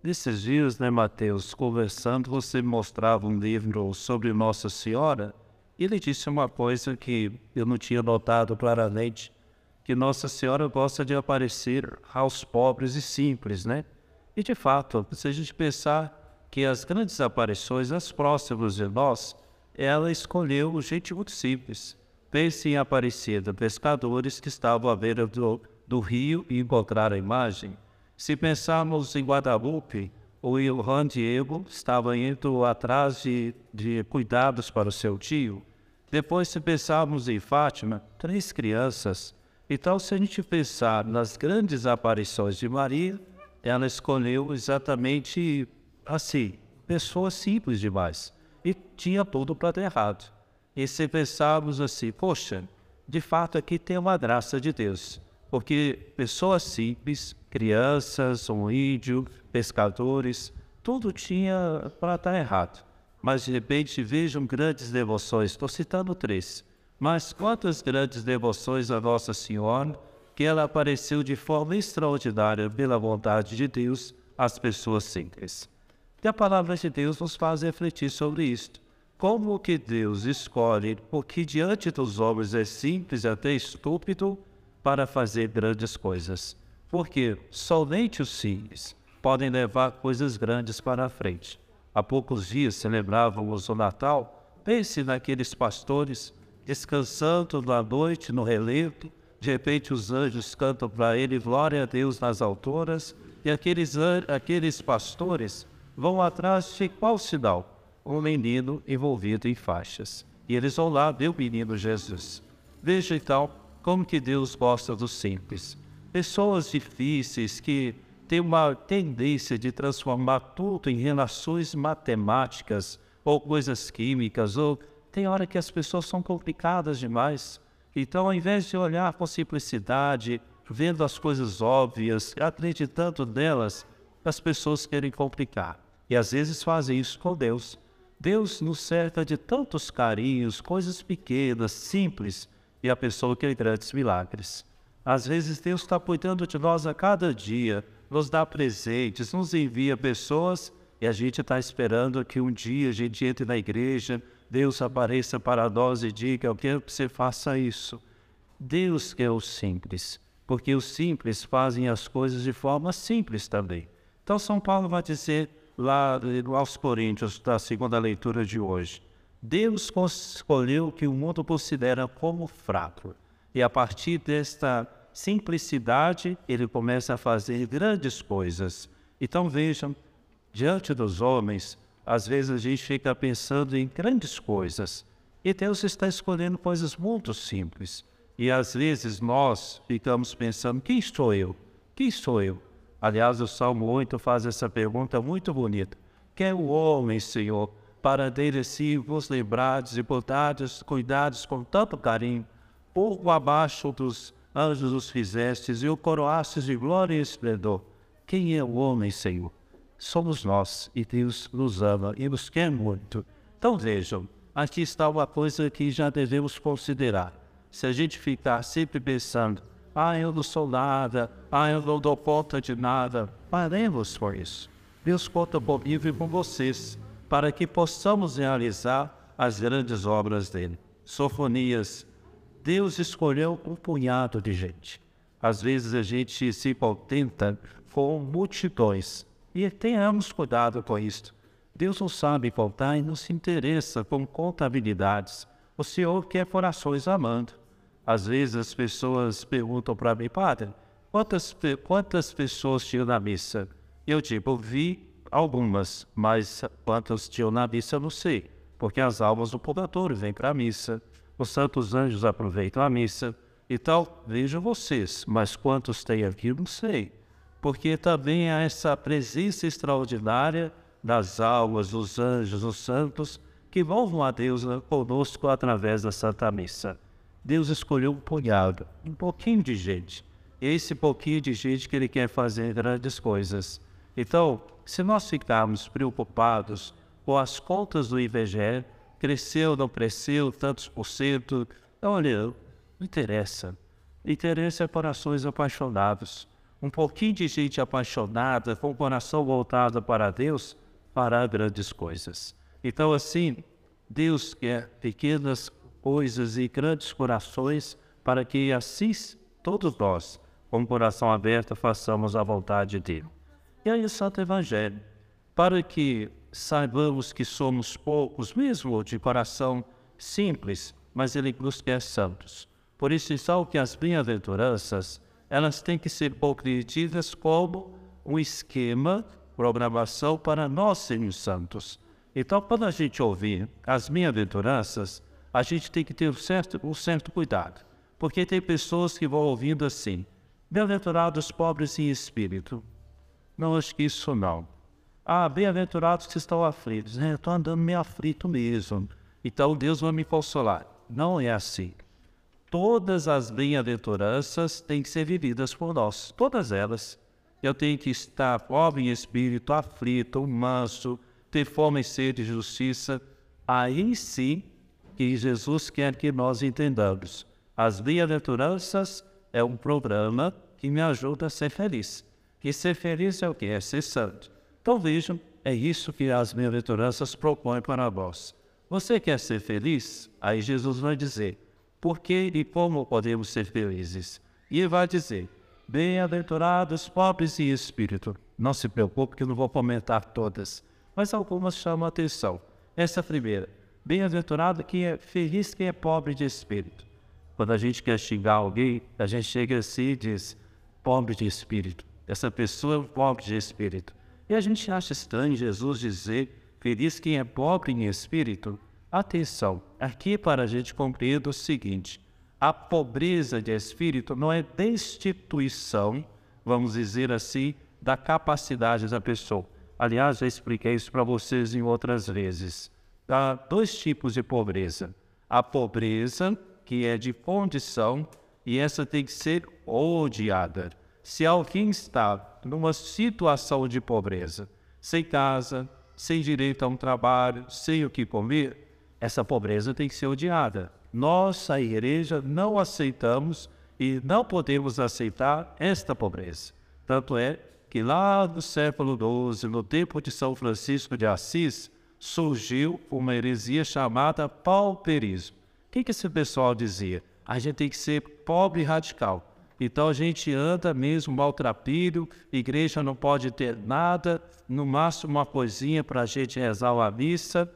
Nesses dias, né, Mateus, conversando, você mostrava um livro sobre Nossa Senhora, e ele disse uma coisa que eu não tinha notado claramente, que Nossa Senhora gosta de aparecer aos pobres e simples, né? E de fato, se a gente pensar que as grandes aparições, as próximas de nós, ela escolheu gente muito simples. Pense em Aparecida, pescadores que estavam à beira do, do rio e encontraram a imagem. Se pensarmos em Guadalupe, o Ilhan Diego estava indo atrás de, de cuidados para o seu tio. Depois, se pensarmos em Fátima, três crianças. Então, se a gente pensar nas grandes aparições de Maria, ela escolheu exatamente assim, pessoas simples demais. E tinha tudo para dar errado. E se pensarmos assim, poxa, de fato aqui tem uma graça de Deus. Porque pessoas simples, crianças, um índio, pescadores, tudo tinha para estar errado. Mas de repente vejam grandes devoções, estou citando três. Mas quantas grandes devoções a Nossa Senhora, que ela apareceu de forma extraordinária pela vontade de Deus às pessoas simples. E a palavra de Deus nos faz refletir sobre isto. Como que Deus escolhe o que diante dos homens é simples até estúpido para fazer grandes coisas? Porque somente os simples podem levar coisas grandes para a frente. Há poucos dias celebrávamos o Natal. Pense naqueles pastores descansando na noite no relento. De repente os anjos cantam para ele glória a Deus nas alturas. E aqueles, aqueles pastores vão atrás de qual sinal? Um menino envolvido em faixas. E eles vão lá ver o menino Jesus. Veja então como que Deus gosta dos simples pessoas difíceis que têm uma tendência de transformar tudo em relações matemáticas ou coisas químicas, ou tem hora que as pessoas são complicadas demais. Então, ao invés de olhar com simplicidade, vendo as coisas óbvias, acreditando nelas, as pessoas querem complicar. E às vezes fazem isso com Deus. Deus nos cerca de tantos carinhos, coisas pequenas, simples, e a pessoa quer grandes milagres. Às vezes Deus está cuidando de nós a cada dia, nos dá presentes, nos envia pessoas e a gente está esperando que um dia a gente entre na igreja, Deus apareça para nós e diga: Eu quero que você faça isso. Deus quer o simples, porque os simples fazem as coisas de forma simples também. Então, São Paulo vai dizer lá aos Coríntios, da segunda leitura de hoje: Deus escolheu o que o mundo considera como fraco, e a partir desta simplicidade, ele começa a fazer grandes coisas. Então vejam, diante dos homens, às vezes a gente fica pensando em grandes coisas. E Deus está escolhendo coisas muito simples. E às vezes nós ficamos pensando: quem sou eu? Quem sou eu? Aliás, o Salmo 8 faz essa pergunta muito bonita: Quem é o homem, Senhor, para dele si vos lembrados e cuidados com tanto carinho, pouco abaixo dos anjos os fizestes e o coroastes de glória e esplendor. Quem é o homem, Senhor? Somos nós, e Deus nos ama e nos quer muito. Então vejam, aqui está uma coisa que já devemos considerar. Se a gente ficar sempre pensando, ah, eu não sou nada, ah, eu não dou conta de nada, paremos por isso. Deus conta comigo e com vocês, para que possamos realizar as grandes obras dele. Sofonias Deus escolheu um punhado de gente. Às vezes a gente se contenta com multidões. E tenhamos cuidado com isto. Deus não sabe contar e não se interessa com contabilidades. O Senhor quer corações amando. Às vezes as pessoas perguntam para mim, Padre, quantas, quantas pessoas tinham na missa? Eu digo, vi algumas, mas quantas tinham na missa eu não sei, porque as almas do purgatório vêm para a missa os santos anjos aproveitam a missa e tal. Vejam vocês, mas quantos tem aqui, não sei. Porque também há essa presença extraordinária das almas, dos anjos, dos santos, que louvam a Deus conosco através da Santa Missa. Deus escolheu um punhado, um pouquinho de gente. Esse pouquinho de gente que Ele quer fazer grandes coisas. Então, se nós ficarmos preocupados com as contas do IBGE, cresceu, não cresceu, tantos por cento. Olha, não interessa. Interessa é corações apaixonados. um pouquinho de gente apaixonada, com o coração voltado para Deus, fará grandes coisas. Então, assim, Deus quer pequenas coisas e grandes corações para que assim todos nós, com o coração aberto, façamos a vontade dele. E aí o Santo Evangelho, para que saibamos que somos poucos, mesmo de coração simples, mas ele nos quer santos. Por isso, só que as bem-aventuranças, elas têm que ser compreendidas como um esquema, programação para nós sermos santos. Então, quando a gente ouvir as bem-aventuranças, a gente tem que ter um certo, um certo cuidado. Porque tem pessoas que vão ouvindo assim, bem-aventurados pobres em espírito. Não, acho que isso não. Ah, bem-aventurados que estão aflitos. É, estou andando meio aflito mesmo. Então Deus vai me consolar. Não é assim. Todas as bem-aventuranças têm que ser vividas por nós. Todas elas. Eu tenho que estar pobre em espírito, aflito, manso, ter fome e sede de justiça. Aí sim que Jesus quer que nós entendamos. As bem-aventuranças é um programa que me ajuda a ser feliz. E ser feliz é o que? É ser santo. Então vejam, é isso que as bem-aventuranças propõem para nós. Você quer ser feliz? Aí Jesus vai dizer, por que e como podemos ser felizes? E ele vai dizer, bem-aventurados pobres em espírito. Não se preocupe que eu não vou comentar todas, mas algumas chamam a atenção. Essa primeira, bem-aventurado quem é feliz quem é pobre de espírito. Quando a gente quer xingar alguém, a gente chega assim e diz, pobre de espírito. Essa pessoa é pobre de espírito. E a gente acha estranho Jesus dizer, feliz quem é pobre em espírito. Atenção, aqui para a gente compreender o seguinte, a pobreza de espírito não é destituição, vamos dizer assim, da capacidade da pessoa. Aliás, já expliquei isso para vocês em outras vezes. Há dois tipos de pobreza. A pobreza que é de condição e essa tem que ser odiada. Se alguém está numa situação de pobreza, sem casa, sem direito a um trabalho, sem o que comer, essa pobreza tem que ser odiada. Nós, a igreja, não aceitamos e não podemos aceitar esta pobreza. Tanto é que lá no século XII, no tempo de São Francisco de Assis, surgiu uma heresia chamada pauperismo. O que, que esse pessoal dizia? A gente tem que ser pobre radical. Então a gente anda mesmo maltrapilho, igreja não pode ter nada, no máximo uma coisinha para a gente rezar uma missa.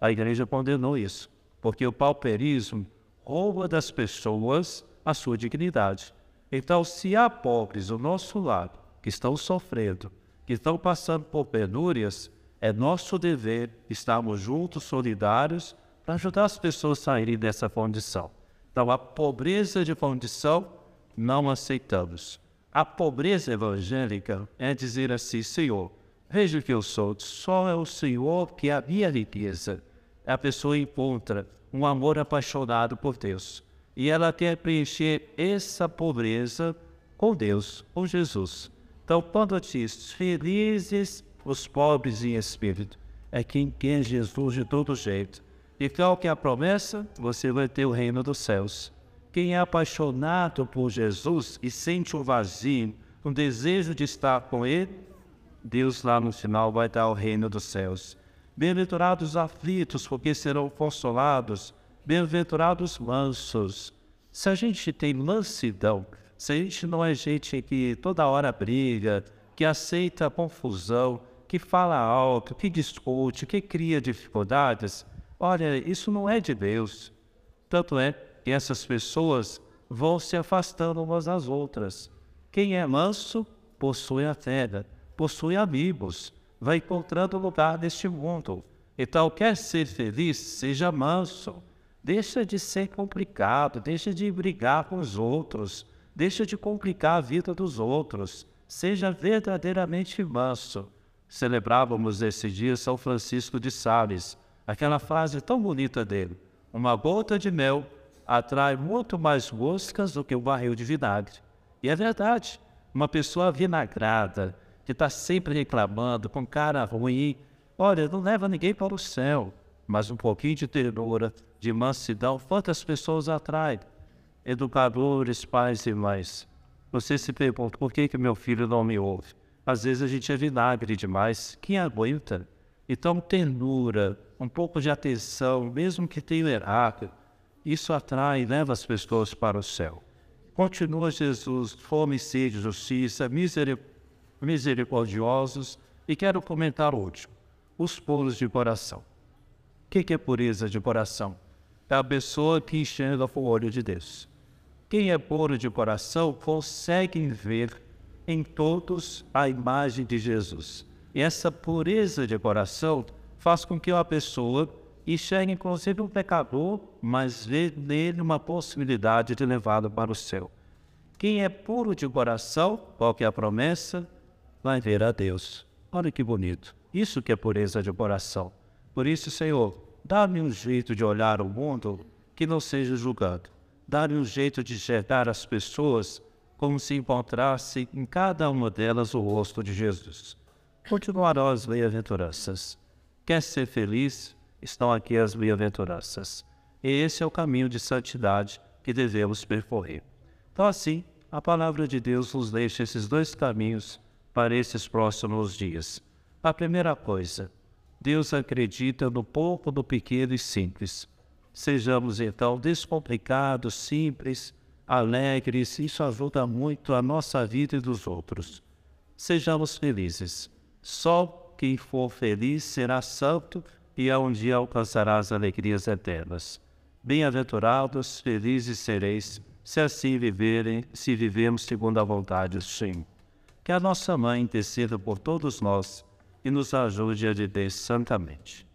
A igreja condenou isso, porque o pauperismo rouba das pessoas a sua dignidade. Então, se há pobres do nosso lado que estão sofrendo, que estão passando por penúrias, é nosso dever estarmos juntos, solidários, para ajudar as pessoas a saírem dessa condição. Então, a pobreza de condição não aceitamos. A pobreza evangélica é dizer assim: Senhor, veja que eu sou, só é o Senhor que é a minha riqueza. A pessoa encontra um amor apaixonado por Deus e ela quer preencher essa pobreza com Deus, com Jesus. Então, quando diz felizes os pobres em espírito, é quem quer Jesus de todo jeito e qual que é a promessa? Você vai ter o reino dos céus. Quem é apaixonado por Jesus e sente um vazio, um desejo de estar com Ele, Deus lá no final vai dar o reino dos céus. Bem-aventurados aflitos, porque serão consolados. Bem-aventurados mansos. Se a gente tem mansidão, se a gente não é gente que toda hora briga, que aceita confusão, que fala alto, que discute, que cria dificuldades, Olha, isso não é de Deus. Tanto é que essas pessoas vão se afastando umas das outras. Quem é manso possui a terra, possui amigos, vai encontrando lugar neste mundo. Então, quer ser feliz, seja manso. Deixa de ser complicado, deixa de brigar com os outros, deixa de complicar a vida dos outros. Seja verdadeiramente manso. Celebrávamos esse dia São Francisco de Sales aquela frase tão bonita dele: Uma gota de mel atrai muito mais moscas do que um barril de vinagre. E é verdade. Uma pessoa vinagrada, que está sempre reclamando, com cara ruim, olha, não leva ninguém para o céu. Mas um pouquinho de ternura, de mansidão, quantas pessoas atrai? Educadores, pais e mães. Você se pergunta, por que, que meu filho não me ouve? Às vezes a gente é vinagre demais. Quem aguenta? Então, ternura, um pouco de atenção, mesmo que tenha errado, isso atrai e leva as pessoas para o céu. Continua Jesus, fome, sede, justiça, misericordiosos. E quero comentar o último, os puros de coração. O que é pureza de coração? É a pessoa que enxerga o olho de Deus. Quem é puro de coração consegue ver em todos a imagem de Jesus. E essa pureza de coração faz com que uma pessoa enxergue inclusive um pecador, mas vê nele uma possibilidade de levá-lo para o céu. Quem é puro de coração, qual que é a promessa? Vai ver a Deus. Olha que bonito. Isso que é pureza de coração. Por isso, Senhor, dá-me um jeito de olhar o mundo que não seja julgado. Dá-me um jeito de enxergar as pessoas como se encontrasse em cada uma delas o rosto de Jesus. Continuarão as bem-aventuranças. Quer ser feliz? Estão aqui as bem-aventuranças. E esse é o caminho de santidade que devemos percorrer. Então, assim, a palavra de Deus nos deixa esses dois caminhos para esses próximos dias. A primeira coisa, Deus acredita no pouco, no pequeno e simples. Sejamos então descomplicados, simples, alegres, isso ajuda muito a nossa vida e dos outros. Sejamos felizes. Só quem for feliz será santo e a um dia alcançará as alegrias eternas. Bem-aventurados, felizes sereis, se assim viverem, se vivemos segundo a vontade do Senhor. Que a nossa mãe interceda por todos nós e nos ajude a viver santamente.